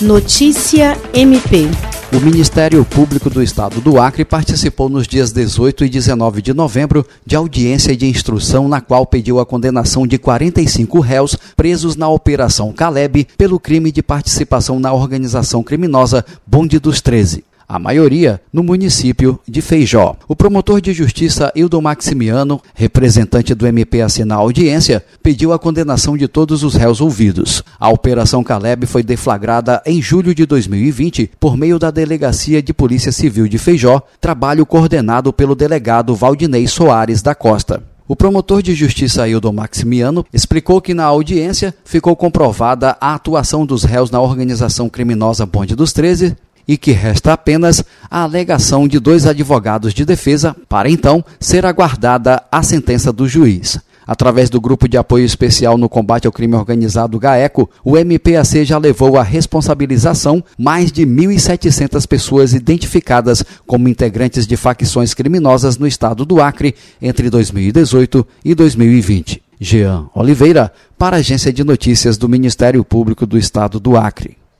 Notícia MP. O Ministério Público do Estado do Acre participou nos dias 18 e 19 de novembro de audiência de instrução na qual pediu a condenação de 45 réus presos na Operação Caleb pelo crime de participação na organização criminosa Bonde dos 13 a maioria no município de Feijó. O promotor de justiça Hildo Maximiano, representante do MPAC na audiência, pediu a condenação de todos os réus ouvidos. A Operação Caleb foi deflagrada em julho de 2020 por meio da Delegacia de Polícia Civil de Feijó, trabalho coordenado pelo delegado Valdinei Soares da Costa. O promotor de justiça Hildo Maximiano explicou que na audiência ficou comprovada a atuação dos réus na organização criminosa Bonde dos 13, e que resta apenas a alegação de dois advogados de defesa para então ser aguardada a sentença do juiz. Através do Grupo de Apoio Especial no Combate ao Crime Organizado GAECO, o MPAC já levou à responsabilização mais de 1.700 pessoas identificadas como integrantes de facções criminosas no estado do Acre entre 2018 e 2020. Jean Oliveira, para a Agência de Notícias do Ministério Público do Estado do Acre.